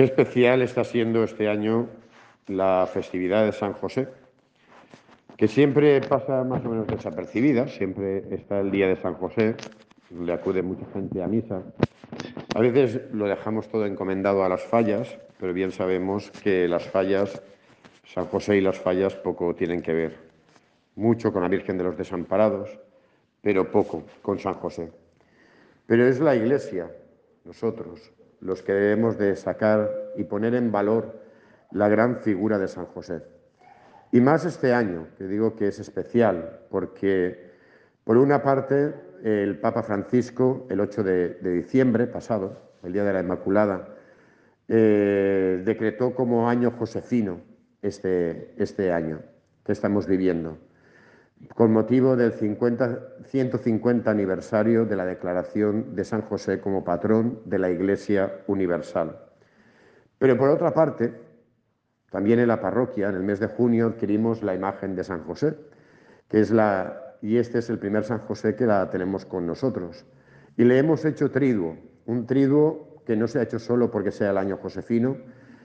Qué especial está siendo este año la festividad de San José, que siempre pasa más o menos desapercibida, siempre está el día de San José, le acude mucha gente a misa. A veces lo dejamos todo encomendado a las fallas, pero bien sabemos que las fallas, San José y las fallas poco tienen que ver. Mucho con la Virgen de los Desamparados, pero poco con San José. Pero es la Iglesia, nosotros, los que debemos de sacar y poner en valor la gran figura de San José. Y más este año, que digo que es especial, porque por una parte el Papa Francisco, el 8 de, diciembre pasado, el Día de la Inmaculada, eh, decretó como año josefino este, este año que estamos viviendo con motivo del 150 aniversario de la declaración de San José como patrón de la Iglesia Universal. Pero por otra parte, también en la parroquia, en el mes de junio, adquirimos la imagen de San José, que es la, y este es el primer San José que la tenemos con nosotros. Y le hemos hecho triduo, un triduo que no se ha hecho solo porque sea el año josefino,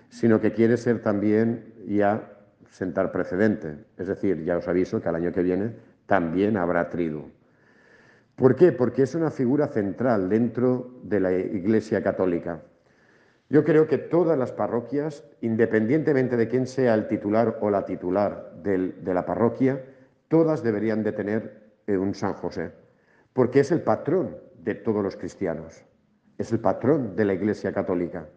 sino que quiere ser también ya sentar precedente. Es decir, ya os aviso que al año que viene también habrá triduo. ¿Por qué? Porque es una figura central dentro de la Iglesia Católica. Yo creo que todas las parroquias, independientemente de quién sea el titular o la titular de la parroquia, todas deberían de tener eh, un San José, porque es el patrón de todos los cristianos, es el patrón de la Iglesia Católica.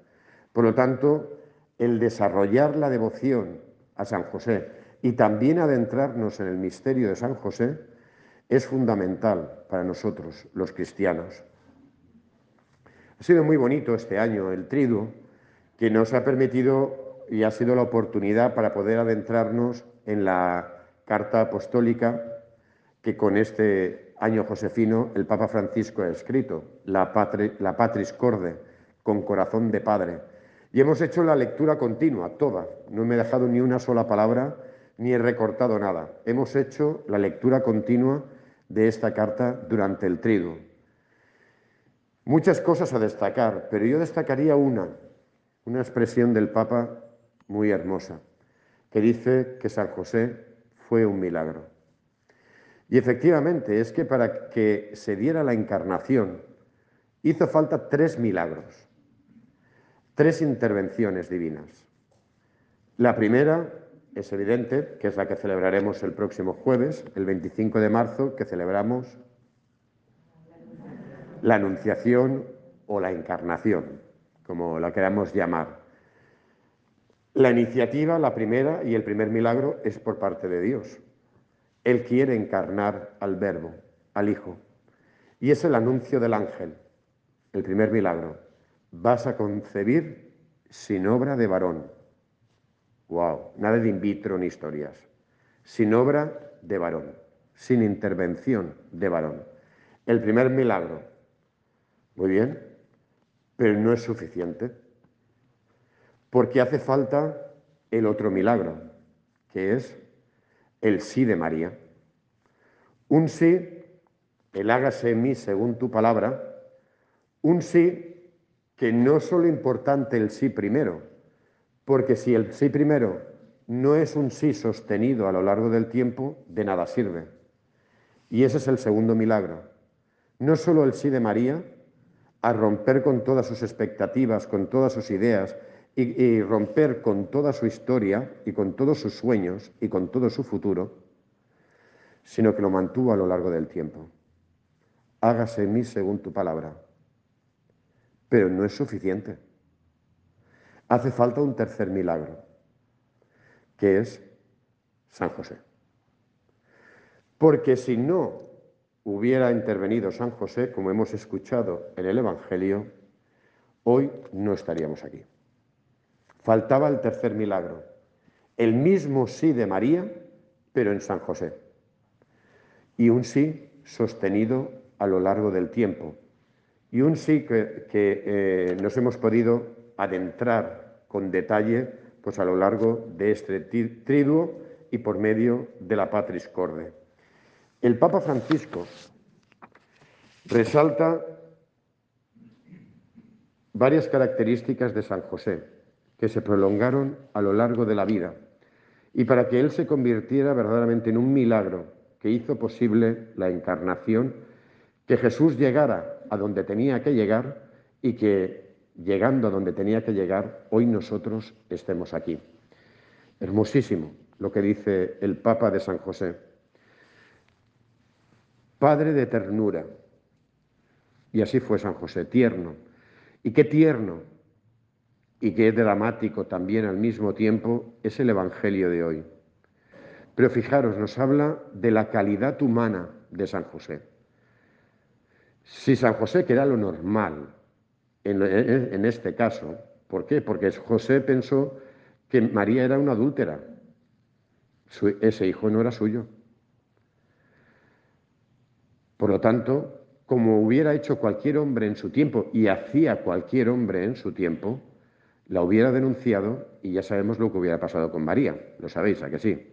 Por lo tanto, el desarrollar la devoción a San José y también adentrarnos en el misterio de San José es fundamental para nosotros, los cristianos. Ha sido muy bonito este año el triduo, que nos ha permitido y ha sido la oportunidad para poder adentrarnos en la carta apostólica que con este año josefino el Papa Francisco ha escrito, la, la Patris Corde, con corazón de padre y hemos hecho la lectura continua, toda. No me he dejado ni una sola palabra, ni he recortado nada. Hemos hecho la lectura continua de esta carta durante el triduo. Muchas cosas a destacar, pero yo destacaría una, una expresión del Papa muy hermosa, que dice que San José fue un milagro. Y efectivamente es que para que se diera la encarnación hizo falta tres milagros tres intervenciones divinas. La primera es evidente, que es la que celebraremos el próximo jueves, el 25 de marzo, que celebramos la Anunciación o la Encarnación, como la queramos llamar. La iniciativa, la primera y el primer milagro es por parte de Dios. Él quiere encarnar al Verbo, al Hijo. Y es el anuncio del ángel, el primer milagro vas a concebir sin obra de varón. Wow, nada de in vitro ni historias. Sin obra de varón, sin intervención de varón. El primer milagro. Muy bien, pero no es suficiente. Porque hace falta el otro milagro, que es el sí de María. Un sí, el hágase en mí según tu palabra, un sí que no solo importante el sí primero, porque si el sí primero no es un sí sostenido a lo largo del tiempo, de nada sirve. Y ese es el segundo milagro. No solo el sí de María, a romper con todas sus expectativas, con todas sus ideas, y, y, romper con toda su historia y con todos sus sueños y con todo su futuro, sino que lo mantuvo a lo largo del tiempo. Hágase en mí según tu palabra. Pero no es suficiente. Hace falta un tercer milagro, que es San José. Porque si no hubiera intervenido San José, como hemos escuchado en el Evangelio, hoy no estaríamos aquí. Faltaba el tercer milagro, el mismo sí de María, pero en San José. Y un sí sostenido a lo largo del tiempo, y un sí que, eh, nos hemos podido adentrar con detalle pues, a lo largo de este triduo y por medio de la Patris Corde. El Papa Francisco resalta varias características de San José que se prolongaron a lo largo de la vida y para que Él se convirtiera verdaderamente en un milagro que hizo posible la encarnación, que Jesús llegara a donde tenía que llegar y que llegando a donde tenía que llegar, hoy nosotros estemos aquí. Hermosísimo lo que dice el Papa de San José. Padre de ternura. Y así fue San José, tierno. Y qué tierno y qué dramático también al mismo tiempo es el Evangelio de hoy. Pero fijaros, nos habla de la calidad humana de San José. Si San José, que era lo normal en, este caso, ¿por qué? Porque José pensó que María era una adúltera. ese hijo no era suyo. Por lo tanto, como hubiera hecho cualquier hombre en su tiempo, y hacía cualquier hombre en su tiempo, la hubiera denunciado y ya sabemos lo que hubiera pasado con María. Lo sabéis, ¿a que sí?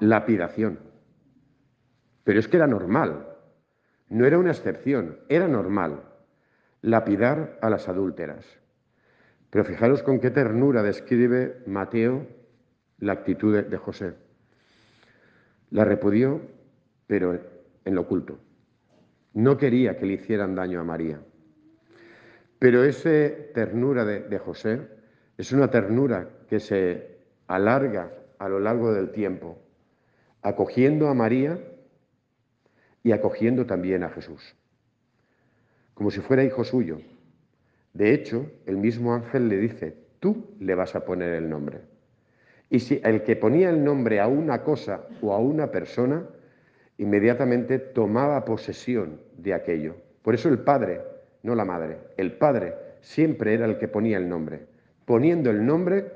Lapidación. Pero es que era normal. No era una excepción, era normal lapidar a las adúlteras. Pero fijaros con qué ternura describe Mateo la actitud de José. La repudió, pero en lo oculto. No quería que le hicieran daño a María. Pero esa ternura de, José es una ternura que se alarga a lo largo del tiempo, acogiendo a María y acogiendo también a Jesús, como si fuera hijo suyo. De hecho, el mismo ángel le dice, tú le vas a poner el nombre. Y si el que ponía el nombre a una cosa o a una persona, inmediatamente tomaba posesión de aquello. Por eso el Padre no la madre. El padre siempre era el que ponía el nombre. Poniendo el nombre,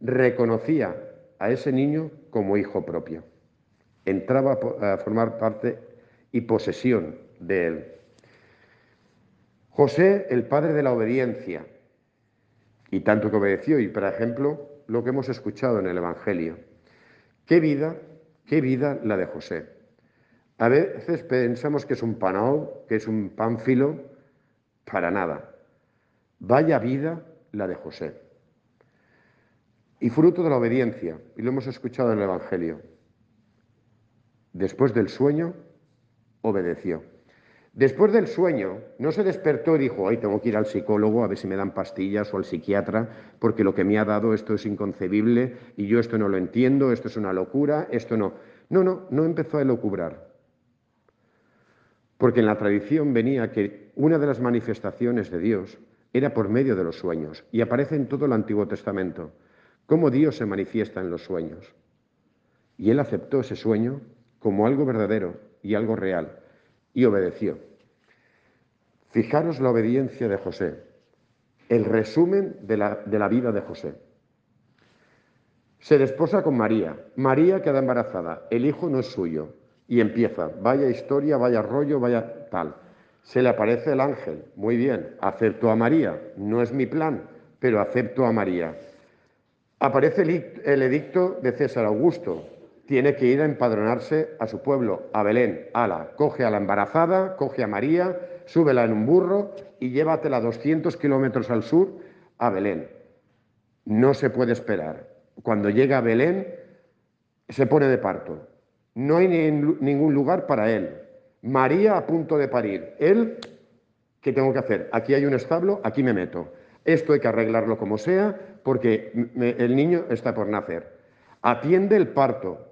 reconocía a ese niño como hijo propio. Entraba a formar parte y posesión de él. José, el padre de la obediencia, y tanto que obedeció, y por ejemplo, lo que hemos escuchado en el Evangelio. ¿Qué vida, qué vida la de José? A veces pensamos que es un panao, que es un pánfilo, para nada. Vaya vida la de José. Y fruto de la obediencia, y lo hemos escuchado en el Evangelio. Después del sueño, obedeció. Después del sueño, no se despertó y dijo, ay, tengo que ir al psicólogo a ver si me dan pastillas o al psiquiatra, porque lo que me ha dado esto es inconcebible y yo esto no lo entiendo, esto es una locura, esto no. No, no, no empezó a elocubrar. Porque en la tradición venía que una de las manifestaciones de Dios era por medio de los sueños y aparece en todo el Antiguo Testamento cómo Dios se manifiesta en los sueños. Y él aceptó ese sueño como algo verdadero y algo real y obedeció. Fijaros la obediencia de José, el resumen de la, de la vida de José. Se desposa con María. María queda embarazada. El hijo no es suyo. Y empieza, vaya historia, vaya rollo, vaya tal. Se le aparece el ángel, muy bien, acepto a María, no es mi plan, pero acepto a María. Aparece el edicto de César Augusto, tiene que ir a empadronarse a su pueblo, a Belén. Ala, coge a la embarazada, coge a María, súbela en un burro y llévatela 200 kilómetros al sur a Belén. No se puede esperar. Cuando llega a Belén, se pone de parto. No hay ningún lugar para él. María a punto de parir. Él, ¿qué tengo que hacer? Aquí hay un establo, aquí me meto. Esto hay que arreglarlo como sea porque el niño está por nacer. Atiende el parto.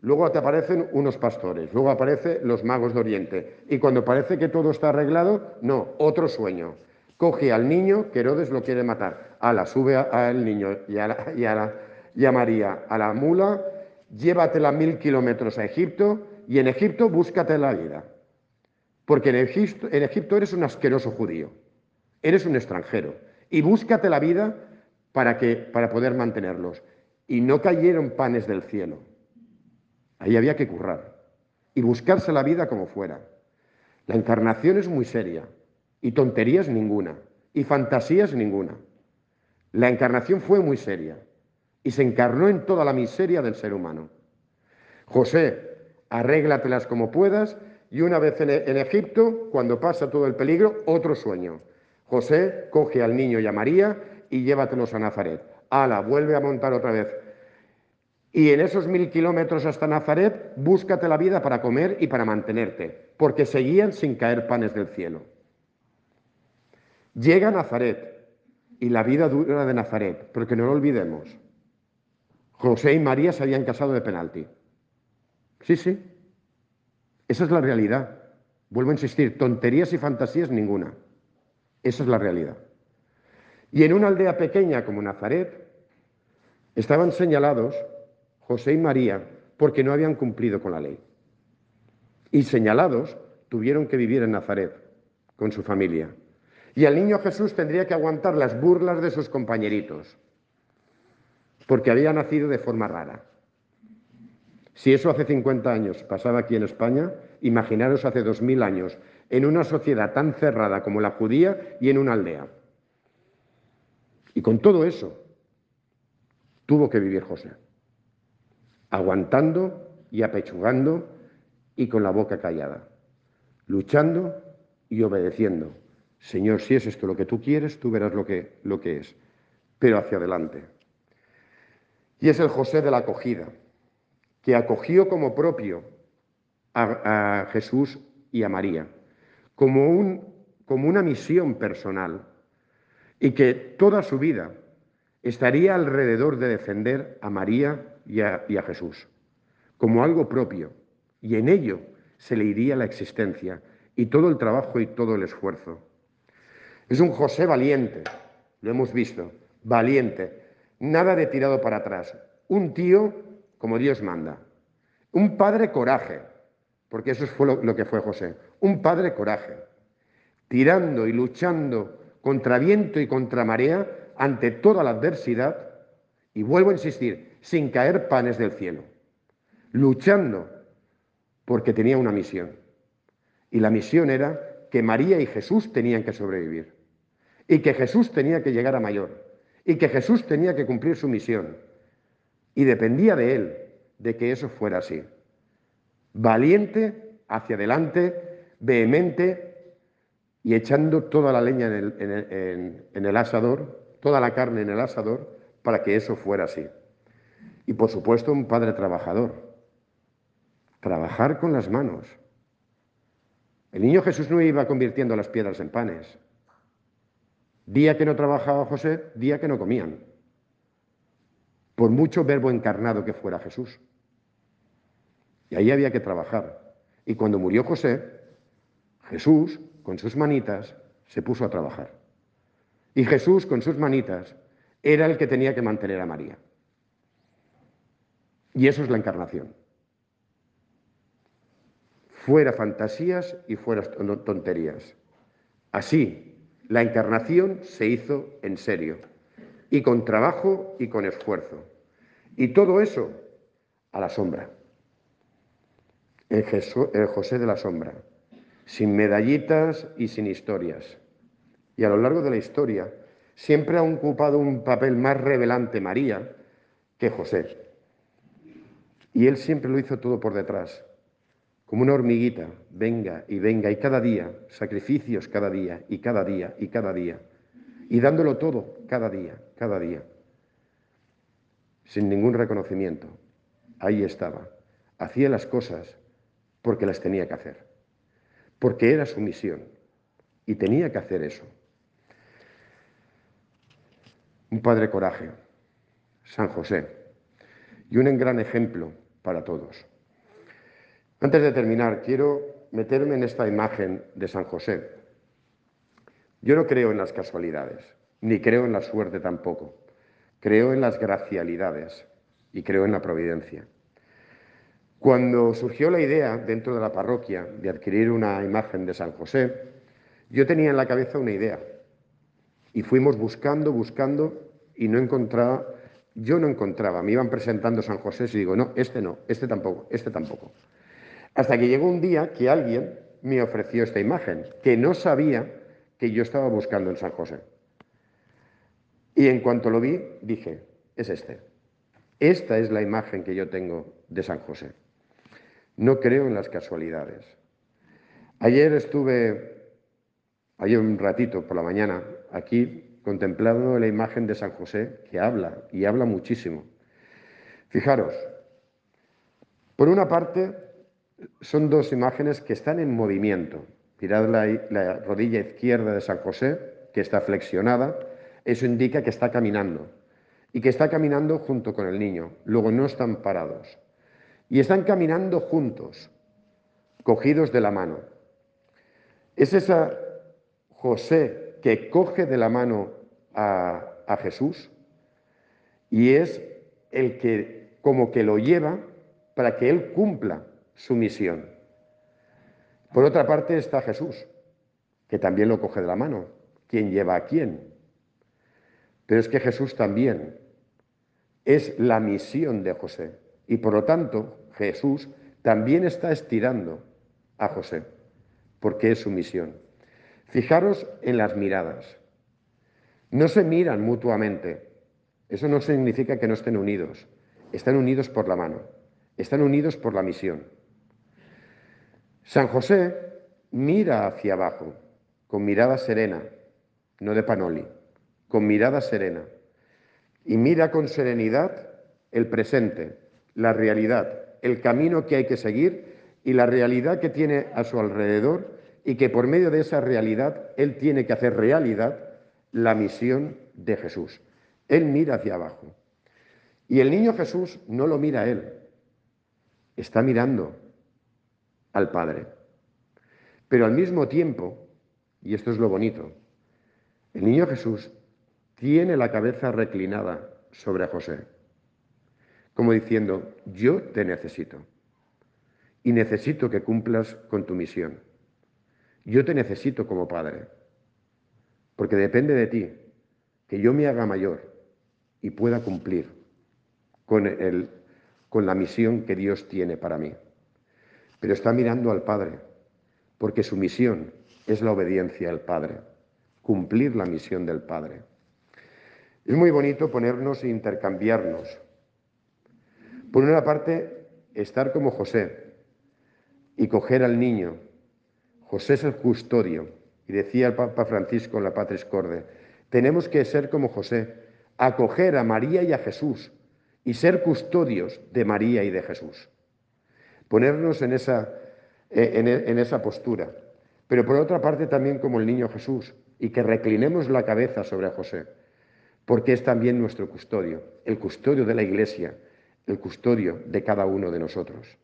Luego te aparecen unos pastores, luego aparecen los magos de Oriente. Y cuando parece que todo está arreglado, no, otro sueño. Coge al niño, que Herodes lo quiere matar. Ala, sube al niño y a, y y a María a la mula llévatela mil kilómetros a Egipto y en Egipto búscate la vida. Porque en Egipto, en Egipto eres un asqueroso judío, eres un extranjero y búscate la vida para, que, para poder mantenerlos. Y no cayeron panes del cielo. Ahí había que currar y buscarse la vida como fuera. La encarnación es muy seria y tonterías ninguna y fantasías ninguna. La encarnación fue muy seria y se encarnó en toda la miseria del ser humano. José, arréglatelas como puedas y una vez en, Egipto, cuando pasa todo el peligro, otro sueño. José coge al niño y a María y llévatelos a Nazaret. ala, vuelve a montar otra vez. Y en esos mil kilómetros hasta Nazaret, búscate la vida para comer y para mantenerte, porque seguían sin caer panes del cielo. Llega Nazaret y la vida dura de Nazaret, porque no lo olvidemos. José y María se habían casado de penalti. Sí, sí. Esa es la realidad. Vuelvo a insistir, tonterías y fantasías ninguna. Esa es la realidad. Y en una aldea pequeña como Nazaret, estaban señalados José y María porque no habían cumplido con la ley. Y señalados tuvieron que vivir en Nazaret con su familia. Y el niño Jesús tendría que aguantar las burlas de sus compañeritos, porque había nacido de forma rara. Si eso hace 50 años pasaba aquí en España, imaginaros hace 2000 años, en una sociedad tan cerrada como la judía y en una aldea. Y con todo eso, tuvo que vivir José, aguantando y apechugando y con la boca callada, luchando y obedeciendo. Señor, si es esto lo que tú quieres, tú verás lo que, lo que es, pero hacia adelante. Y es el José de la acogida, que acogió como propio a, Jesús y a María, como, un, como una misión personal, y que toda su vida estaría alrededor de defender a María y a, Jesús, como algo propio, y en ello se le iría la existencia y todo el trabajo y todo el esfuerzo. Es un José valiente, lo hemos visto, valiente, nada de tirado para atrás, un tío como Dios manda, un padre coraje, porque eso fue lo, lo que fue José, un padre coraje, tirando y luchando contra viento y contra marea ante toda la adversidad, y vuelvo a insistir, sin caer panes del cielo, luchando porque tenía una misión. Y la misión era que María y Jesús tenían que sobrevivir y que Jesús tenía que llegar a mayor y que Jesús tenía que cumplir su misión. Y dependía de él de que eso fuera así. Valiente, hacia adelante, vehemente y echando toda la leña en el, en el, asador, toda la carne en el asador, para que eso fuera así. Y por supuesto un padre trabajador. Trabajar con las manos. El niño Jesús no iba convirtiendo las piedras en panes. Día que no trabajaba José, día que no comían. Por mucho verbo encarnado que fuera Jesús. Y ahí había que trabajar. Y cuando murió José, Jesús, con sus manitas, se puso a trabajar. Y Jesús, con sus manitas, era el que tenía que mantener a María. Y eso es la encarnación. Fuera fantasías y fuera tonterías. Así la encarnación se hizo en serio, y con trabajo y con esfuerzo. Y todo eso a la sombra. El, José de la sombra, sin medallitas y sin historias. Y a lo largo de la historia siempre ha ocupado un papel más revelante María que José. Y él siempre lo hizo todo por detrás, como una hormiguita, venga y venga, y cada día, sacrificios cada día, y cada día, y cada día, y dándolo todo cada día, cada día, sin ningún reconocimiento. Ahí estaba. Hacía las cosas porque las tenía que hacer, porque era su misión, y tenía que hacer eso. Un padre coraje, San José, y un gran ejemplo para todos. Antes de terminar, quiero meterme en esta imagen de San José. Yo no creo en las casualidades, ni creo en la suerte tampoco. Creo en las gracialidades y creo en la providencia. Cuando surgió la idea dentro de la parroquia de adquirir una imagen de San José, yo tenía en la cabeza una idea y fuimos buscando, buscando y no encontraba, yo no encontraba, me iban presentando San José y digo, no, este no, este tampoco, este tampoco. Hasta que llegó un día que alguien me ofreció esta imagen, que no sabía que yo estaba buscando en San José. Y en cuanto lo vi, dije, es este. Esta es la imagen que yo tengo de San José. No creo en las casualidades. Ayer estuve, ayer un ratito por la mañana, aquí contemplando la imagen de San José, que habla y habla muchísimo. Fijaros, por una parte, son dos imágenes que están en movimiento. Mirad la, la rodilla izquierda de San José, que está flexionada, eso indica que está caminando y que está caminando junto con el niño. Luego no están parados. Y están caminando juntos, cogidos de la mano. Es esa José que coge de la mano a, Jesús y es el que como que lo lleva para que él cumpla su misión. Por otra parte está Jesús, que también lo coge de la mano. ¿Quién lleva a quién? Pero es que Jesús también es la misión de José. Y por lo tanto, Jesús también está estirando a José, porque es su misión. Fijaros en las miradas. No se miran mutuamente. Eso no significa que no estén unidos. Están unidos por la mano. Están unidos por la misión. San José mira hacia abajo, con mirada serena, no de panoli con mirada serena y mira con serenidad el presente, la realidad, el camino que hay que seguir y la realidad que tiene a su alrededor y que por medio de esa realidad él tiene que hacer realidad la misión de Jesús. Él mira hacia abajo. Y el niño Jesús no lo mira a él, está mirando al Padre. Pero al mismo tiempo, y esto es lo bonito, el niño Jesús tiene la cabeza reclinada sobre José, como diciendo, yo te necesito y necesito que cumplas con tu misión. Yo te necesito como padre, porque depende de ti que yo me haga mayor y pueda cumplir con, el, con la misión que Dios tiene para mí. Pero está mirando al Padre, porque su misión es la obediencia al Padre, cumplir la misión del Padre. Es muy bonito ponernos e intercambiarnos. Por una parte, estar como José y coger al niño. José es el custodio. Y decía el Papa Francisco en la Patris Corde, tenemos que ser como José, acoger a María y a Jesús y ser custodios de María y de Jesús. Ponernos en esa, eh, en esa postura. Pero por otra parte también como el niño Jesús y que reclinemos la cabeza sobre José porque es también nuestro custodio, el custodio de la Iglesia, el custodio de cada uno de nosotros.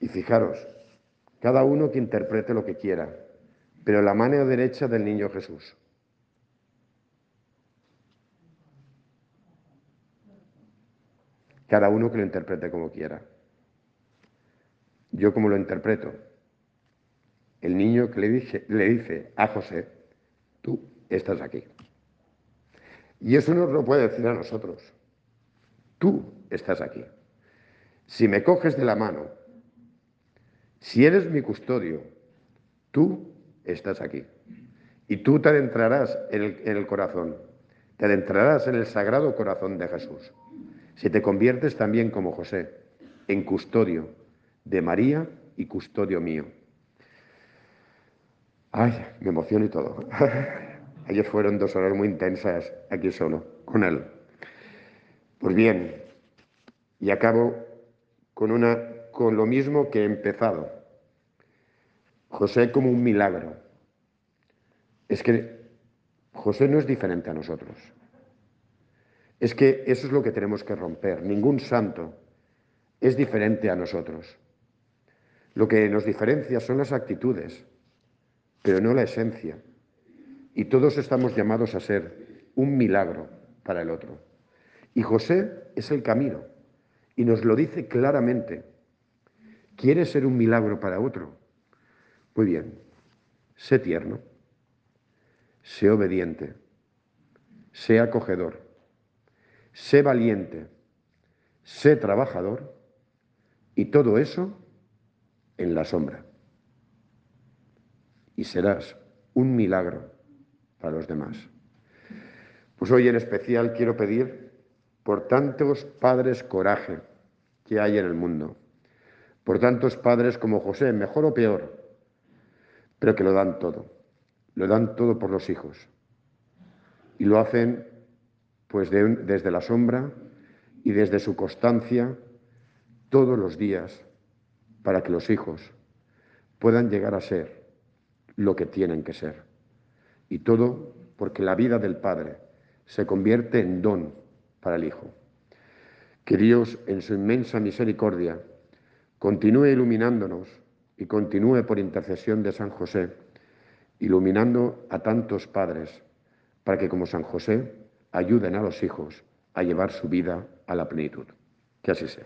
Y fijaros, cada uno que interprete lo que quiera, pero la mano derecha del niño Jesús. Cada uno que lo interprete como quiera. Yo como lo interpreto. El niño que le dice, le dice a José, tú estás aquí. Y eso nos lo puede decir a nosotros. Tú estás aquí. Si me coges de la mano, si eres mi custodio, tú estás aquí. Y tú te adentrarás en el, corazón, te adentrarás en el sagrado corazón de Jesús. Si te conviertes también como José, en custodio de María y custodio mío. Ay, me emociono y todo. Ayer fueron dos horas muy intensas aquí solo, con él. Pues bien, y acabo con, una, con lo mismo que he empezado. José como un milagro. Es que José no es diferente a nosotros. Es que eso es lo que tenemos que romper. Ningún santo es diferente a nosotros. Lo que nos diferencia son las actitudes, pero no la esencia. Y todos estamos llamados a ser un milagro para el otro. Y José es el camino. Y nos lo dice claramente. ¿Quieres ser un milagro para otro? Muy bien. Sé tierno. Sé obediente. Sé acogedor. Sé valiente. Sé trabajador. Y todo eso en la sombra. Y serás un milagro a los demás. Pues hoy en especial quiero pedir por tantos padres coraje que hay en el mundo, por tantos padres como José, mejor o peor, pero que lo dan todo, lo dan todo por los hijos, Y lo hacen pues desde la sombra y desde su constancia todos los días para que los hijos puedan llegar a ser lo que tienen que ser. Y todo porque la vida del Padre se convierte en don para el Hijo. Que Dios, en su inmensa misericordia, continúe iluminándonos y continúe por intercesión de San José, iluminando a tantos padres, para que como San José ayuden a los hijos a llevar su vida a la plenitud. Que así sea.